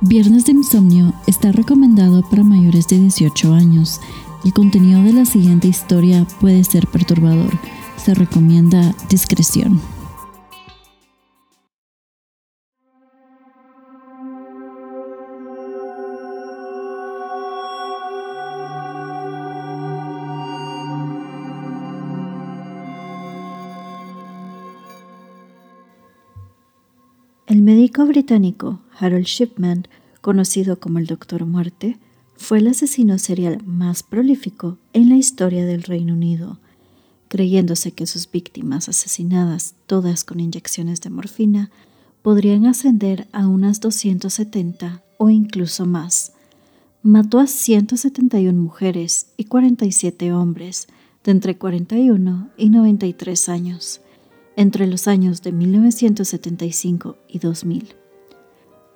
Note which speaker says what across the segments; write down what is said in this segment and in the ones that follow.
Speaker 1: Viernes de Insomnio está recomendado para mayores de 18 años. El contenido de la siguiente historia puede ser perturbador. Se recomienda discreción.
Speaker 2: Británico Harold Shipman, conocido como el Doctor Muerte, fue el asesino serial más prolífico en la historia del Reino Unido, creyéndose que sus víctimas asesinadas, todas con inyecciones de morfina, podrían ascender a unas 270 o incluso más. Mató a 171 mujeres y 47 hombres de entre 41 y 93 años entre los años de 1975 y 2000.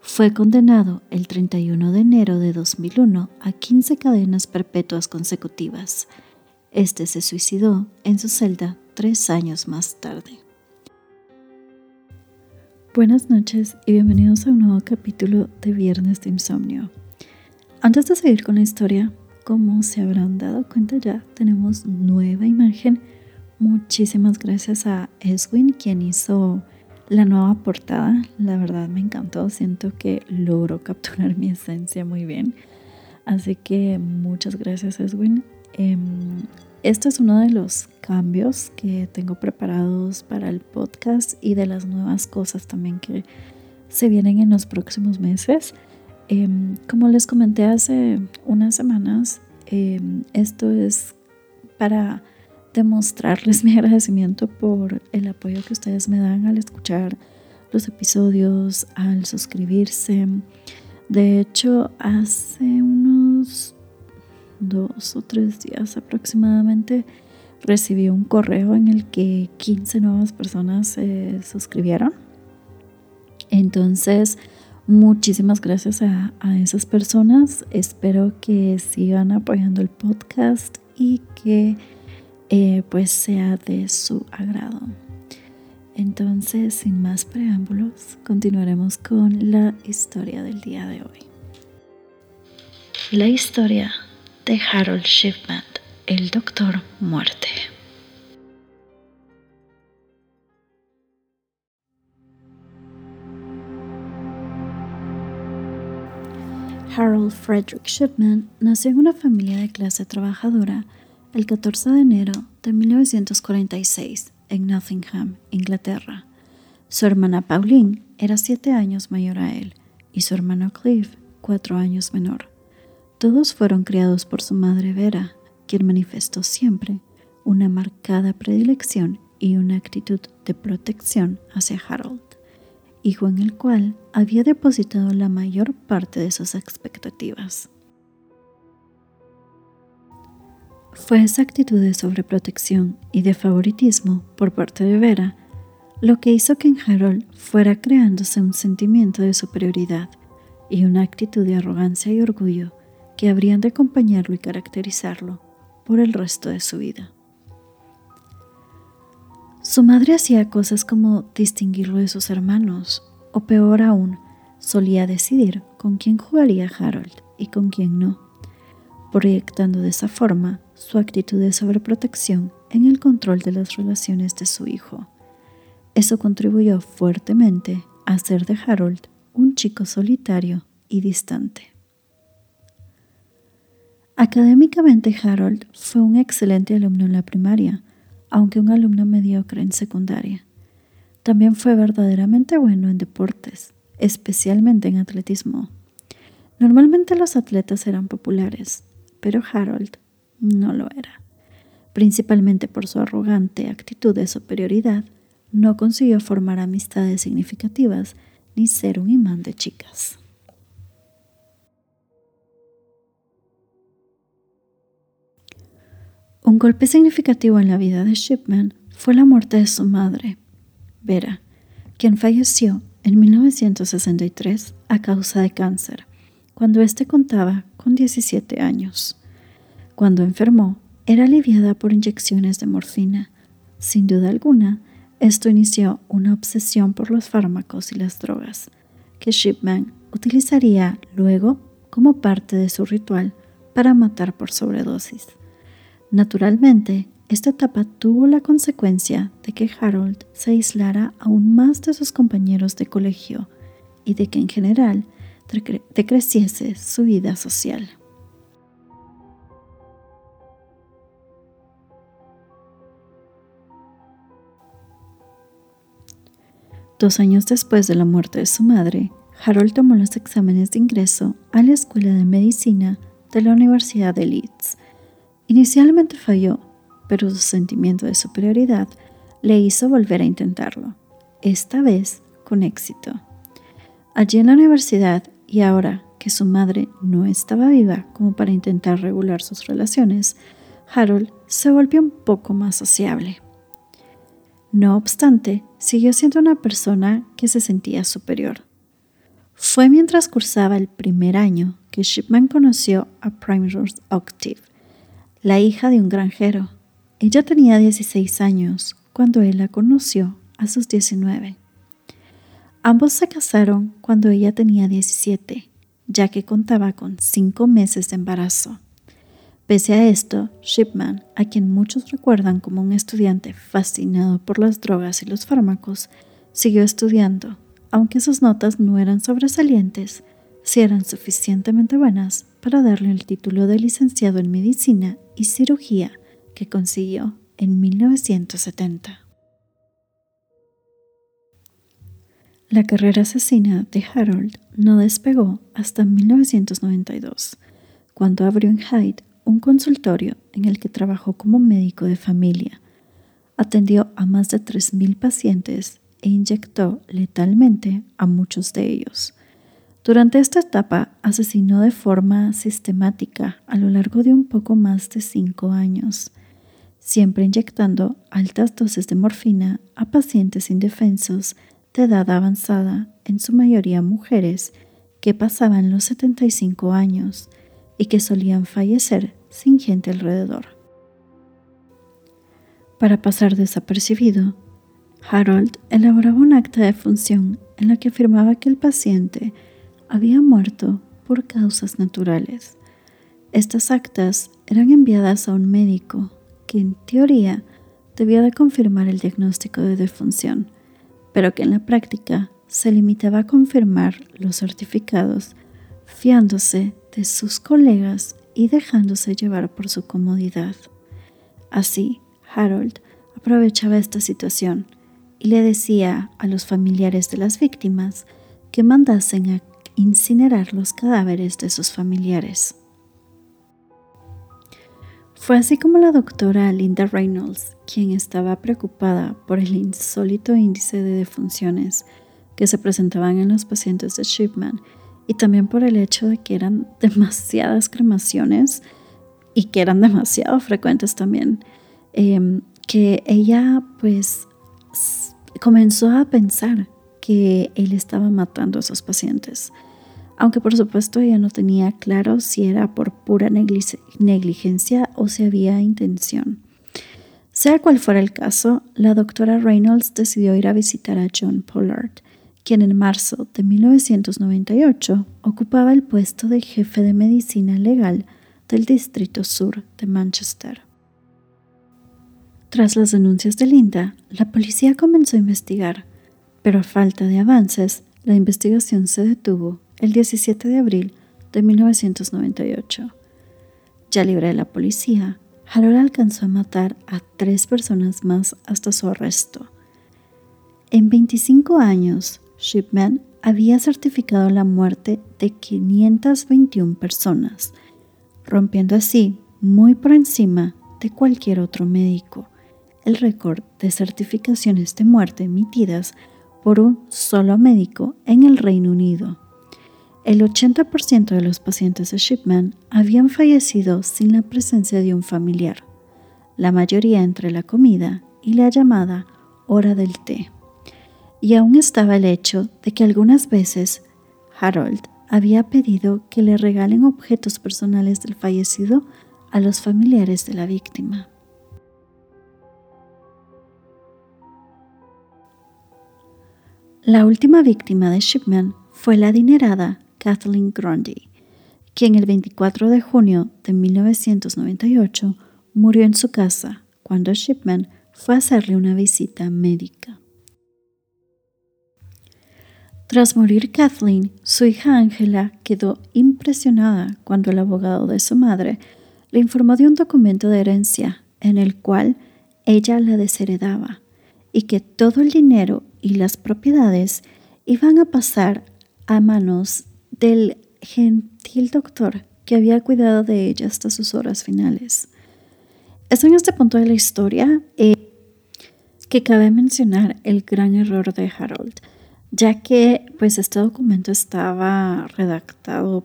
Speaker 2: Fue condenado el 31 de enero de 2001 a 15 cadenas perpetuas consecutivas. Este se suicidó en su celda tres años más tarde. Buenas noches y bienvenidos a un nuevo capítulo de Viernes de Insomnio. Antes de seguir con la historia, como se habrán dado cuenta ya, tenemos nueva imagen Muchísimas gracias a Eswin quien hizo la nueva portada. La verdad me encantó, siento que logró capturar mi esencia muy bien. Así que muchas gracias Eswin. Em, este es uno de los cambios que tengo preparados para el podcast y de las nuevas cosas también que se vienen en los próximos meses. Em, como les comenté hace unas semanas, em, esto es para demostrarles mi agradecimiento por el apoyo que ustedes me dan al escuchar los episodios, al suscribirse. De hecho, hace unos dos o tres días aproximadamente recibí un correo en el que 15 nuevas personas se suscribieron. Entonces, muchísimas gracias a, a, esas personas. Espero que sigan apoyando el podcast y que eh, pues sea de su agrado. Entonces, sin más preámbulos, continuaremos con la historia del día de hoy. La historia de Harold Shipman, el Doctor Muerte. Harold Frederick Shipman nació en una familia de clase trabajadora el 14 de enero de 1946 en Nottingham, Inglaterra. Su hermana Pauline era siete años mayor a él y su hermano Cliff cuatro años menor. Todos fueron criados por su madre Vera, quien manifestó siempre una marcada predilección y una actitud de protección hacia Harold, hijo en el cual había depositado la mayor parte de sus expectativas. Fue esa actitud de sobreprotección y de favoritismo por parte de Vera lo que hizo que en Harold fuera creándose un sentimiento de superioridad y una actitud de arrogancia y orgullo que habrían de acompañarlo y caracterizarlo por el resto de su vida. Su madre hacía cosas como distinguirlo de sus hermanos, o peor aún, solía decidir con quién jugaría Harold y con quién no, proyectando de esa forma su actitud de sobreprotección en el control de las relaciones de su hijo. Eso contribuyó fuertemente a hacer de Harold un chico solitario y distante. Académicamente Harold fue un excelente alumno en la primaria, aunque un alumno mediocre en secundaria. También fue verdaderamente bueno en deportes, especialmente en atletismo. Normalmente los atletas eran populares, pero Harold no lo era. Principalmente por su arrogante actitud de superioridad, no consiguió formar amistades significativas ni ser un imán de chicas. Un golpe significativo en la vida de Shipman fue la muerte de su madre, Vera, quien falleció en 1963 a causa de cáncer, cuando éste contaba con 17 años. Cuando enfermó, era aliviada por inyecciones de morfina. Sin duda alguna, esto inició una obsesión por los fármacos y las drogas, que Shipman utilizaría luego como parte de su ritual para matar por sobredosis. Naturalmente, esta etapa tuvo la consecuencia de que Harold se aislara aún más de sus compañeros de colegio y de que en general decreciese su vida social. Dos años después de la muerte de su madre, Harold tomó los exámenes de ingreso a la Escuela de Medicina de la Universidad de Leeds. Inicialmente falló, pero su sentimiento de superioridad le hizo volver a intentarlo, esta vez con éxito. Allí en la universidad, y ahora que su madre no estaba viva como para intentar regular sus relaciones, Harold se volvió un poco más sociable. No obstante, siguió siendo una persona que se sentía superior. Fue mientras cursaba el primer año que Shipman conoció a Primrose Octave, la hija de un granjero. Ella tenía 16 años cuando él la conoció a sus 19. Ambos se casaron cuando ella tenía 17, ya que contaba con cinco meses de embarazo. Pese a esto, Shipman, a quien muchos recuerdan como un estudiante fascinado por las drogas y los fármacos, siguió estudiando, aunque sus notas no eran sobresalientes, si eran suficientemente buenas para darle el título de licenciado en medicina y cirugía que consiguió en 1970. La carrera asesina de Harold no despegó hasta 1992, cuando abrió en Hyde un consultorio en el que trabajó como médico de familia. Atendió a más de 3.000 pacientes e inyectó letalmente a muchos de ellos. Durante esta etapa asesinó de forma sistemática a lo largo de un poco más de cinco años, siempre inyectando altas dosis de morfina a pacientes indefensos de edad avanzada, en su mayoría mujeres, que pasaban los 75 años y que solían fallecer sin gente alrededor. Para pasar desapercibido, Harold elaboraba un acta de función en la que afirmaba que el paciente había muerto por causas naturales. Estas actas eran enviadas a un médico que en teoría debía de confirmar el diagnóstico de defunción, pero que en la práctica se limitaba a confirmar los certificados fiándose de sus colegas y dejándose llevar por su comodidad. Así, Harold aprovechaba esta situación y le decía a los familiares de las víctimas que mandasen a incinerar los cadáveres de sus familiares. Fue así como la doctora Linda Reynolds, quien estaba preocupada por el insólito índice de defunciones que se presentaban en los pacientes de Shipman y también por el hecho de que eran demasiadas cremaciones y que eran demasiado frecuentes también, em, que ella pues comenzó a pensar que él estaba matando a esos pacientes. Aunque por supuesto ella no tenía claro si era por pura negligencia o si había intención. Sea cual fuera el caso, la doctora Reynolds decidió ir a visitar a John Pollard, quien en marzo de 1998 ocupaba el puesto de jefe de medicina legal del Distrito Sur de Manchester. Tras las denuncias de Linda, la policía comenzó a investigar, pero a falta de avances, la investigación se detuvo el 17 de abril de 1998. Ya libre de la policía, Harold alcanzó a matar a tres personas más hasta su arresto. En 25 años, Shipman había certificado la muerte de 521 personas, rompiendo así muy por encima de cualquier otro médico el récord de certificaciones de muerte emitidas por un solo médico en el Reino Unido. El 80% de los pacientes de Shipman habían fallecido sin la presencia de un familiar, la mayoría entre la comida y la llamada hora del té. Y aún estaba el hecho de que algunas veces Harold había pedido que le regalen objetos personales del fallecido a los familiares de la víctima. La última víctima de Shipman fue la adinerada Kathleen Grundy, quien el 24 de junio de 1998 murió en su casa cuando Shipman fue a hacerle una visita médica. Tras morir Kathleen, su hija Angela quedó impresionada cuando el abogado de su madre le informó de un documento de herencia en el cual ella la desheredaba y que todo el dinero y las propiedades iban a pasar a manos del gentil doctor que había cuidado de ella hasta sus horas finales. Es en este punto de la historia eh, que cabe mencionar el gran error de Harold, ya que pues este documento estaba redactado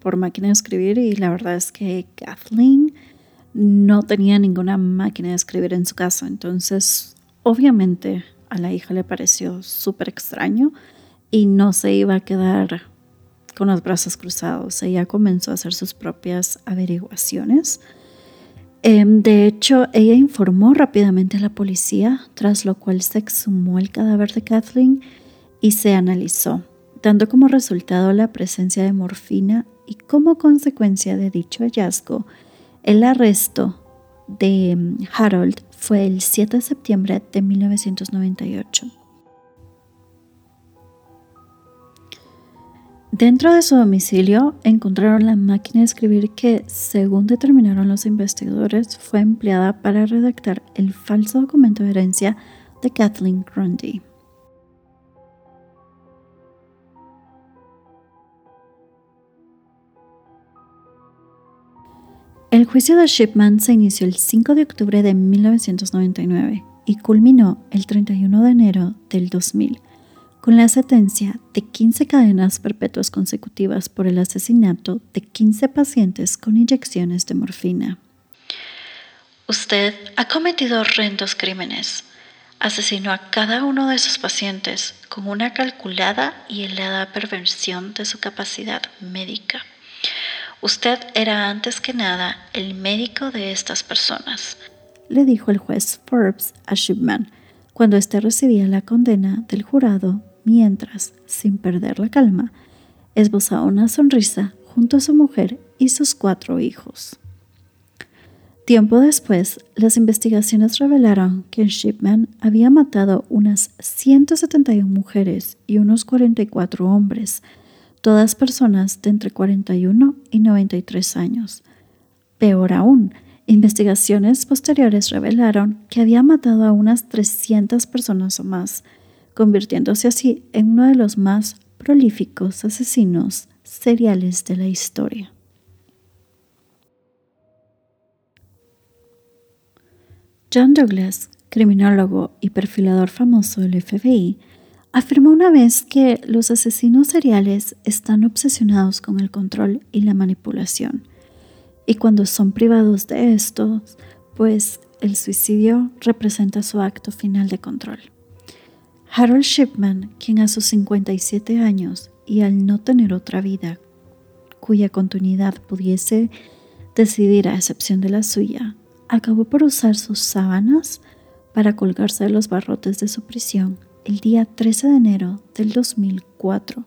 Speaker 2: por máquina de escribir y la verdad es que Kathleen no tenía ninguna máquina de escribir en su casa, entonces obviamente a la hija le pareció súper extraño y no se iba a quedar con los brazos cruzados. Ella comenzó a hacer sus propias averiguaciones. Em, de hecho, ella informó rápidamente a la policía, tras lo cual se exhumó el cadáver de Kathleen y se analizó, dando como resultado la presencia de morfina y como consecuencia de dicho hallazgo, el arresto de em, Harold fue el 7 de septiembre de 1998. Dentro de su domicilio encontraron la máquina de escribir que, según determinaron los investigadores, fue empleada para redactar el falso documento de herencia de Kathleen Grundy. El juicio de Shipman se inició el 5 de octubre de 1999 y culminó el 31 de enero del 2000 con la sentencia de 15 cadenas perpetuas consecutivas por el asesinato de 15 pacientes con inyecciones de morfina.
Speaker 3: Usted ha cometido horrendos crímenes. Asesinó a cada uno de sus pacientes con una calculada y helada perversión de su capacidad médica. Usted era antes que nada el médico de estas personas,
Speaker 2: le dijo el juez Forbes a Shipman cuando éste recibía la condena del jurado mientras, sin perder la calma, esbozaba una sonrisa junto a su mujer y sus cuatro hijos. Tiempo después, las investigaciones revelaron que Shipman había matado unas 171 mujeres y unos 44 hombres, todas personas de entre 41 y 93 años. Peor aún, investigaciones posteriores revelaron que había matado a unas 300 personas o más, convirtiéndose así en uno de los más prolíficos asesinos seriales de la historia. John Douglas, criminólogo y perfilador famoso del FBI, afirmó una vez que los asesinos seriales están obsesionados con el control y la manipulación, y cuando son privados de estos, pues el suicidio representa su acto final de control. Harold Shipman, quien a sus 57 años y al no tener otra vida cuya continuidad pudiese decidir a excepción de la suya, acabó por usar sus sábanas para colgarse de los barrotes de su prisión el día 13 de enero del 2004.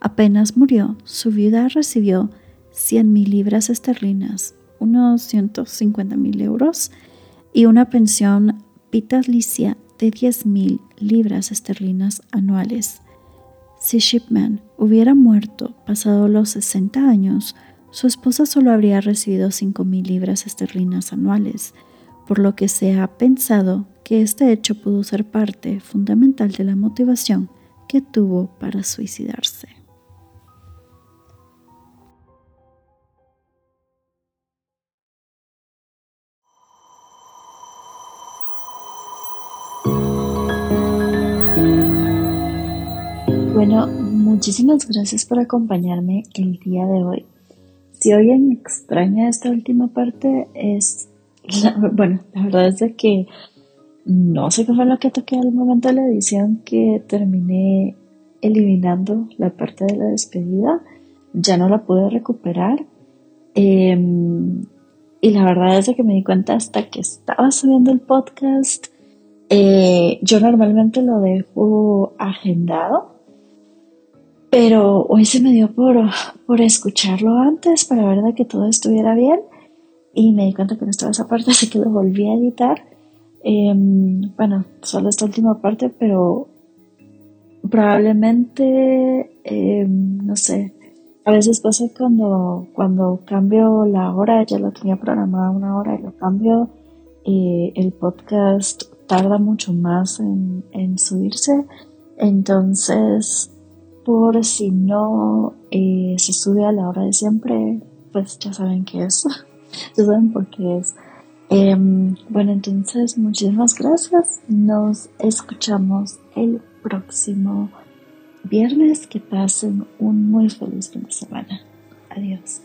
Speaker 2: Apenas murió, su viuda recibió 100 mil libras esterlinas, unos 150 mil euros, y una pensión vitalicia de 10.000 libras esterlinas anuales. Si Shipman hubiera muerto pasado los 60 años, su esposa solo habría recibido 5.000 libras esterlinas anuales, por lo que se ha pensado que este hecho pudo ser parte fundamental de la motivación que tuvo para suicidarse.
Speaker 1: Bueno, muchísimas gracias por acompañarme el día de hoy. Si oyen extraña esta última parte, es. bueno, la verdad es de que no sé qué fue lo que toqué al momento de la edición que terminé eliminando la parte de la despedida. Ya no la pude recuperar. Em, y la verdad es que me di cuenta hasta que estaba subiendo el podcast. Eh, yo normalmente lo dejo agendado pero hoy se me dio por, por escucharlo antes para ver de que todo estuviera bien y me di cuenta que no estaba esa parte, así que lo volví a editar. Em, bueno, solo esta última parte, pero probablemente, em, no sé, a veces pasa cuando, cuando cambio la hora, ya lo tenía programada una hora y lo cambio, el podcast tarda mucho más en, en subirse, entonces por si no eh, se sube a la hora de siempre, pues ya saben qué es, ya saben por qué es. Em, bueno, entonces muchísimas gracias. Nos escuchamos el próximo viernes. Que pasen un muy feliz fin de semana. Adiós.